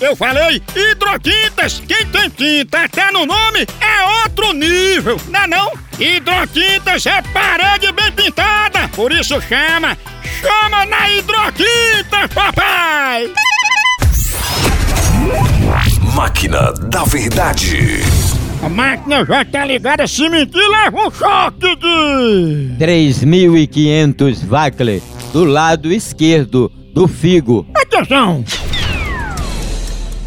Eu falei hidrotintas. Quem tem tinta até no nome é outro nível, não é não? Hidrotintas é parede bem pintada, por isso chama, chama na hidrotinta, papai! Máquina da Verdade. A máquina já tá ligada, se mentir leva um choque de... 3.500 Wackler do lado esquerdo do figo. Atenção!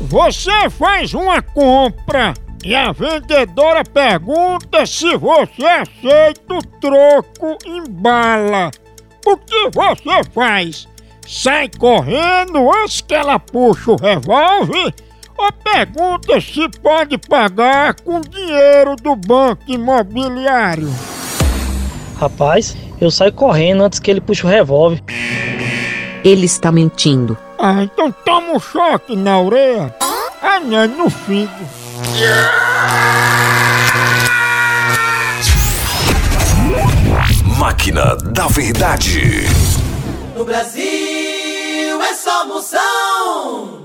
Você faz uma compra e a vendedora pergunta se você aceita o troco em bala. O que você faz? Sai correndo antes que ela puxe o revólver? Ou pergunta se pode pagar com dinheiro do banco imobiliário? Rapaz, eu saio correndo antes que ele puxe o revólver. Ele está mentindo. Ah, então toma um choque na orelha. Ah, não, no figo. Máquina da Verdade. No Brasil é só moção.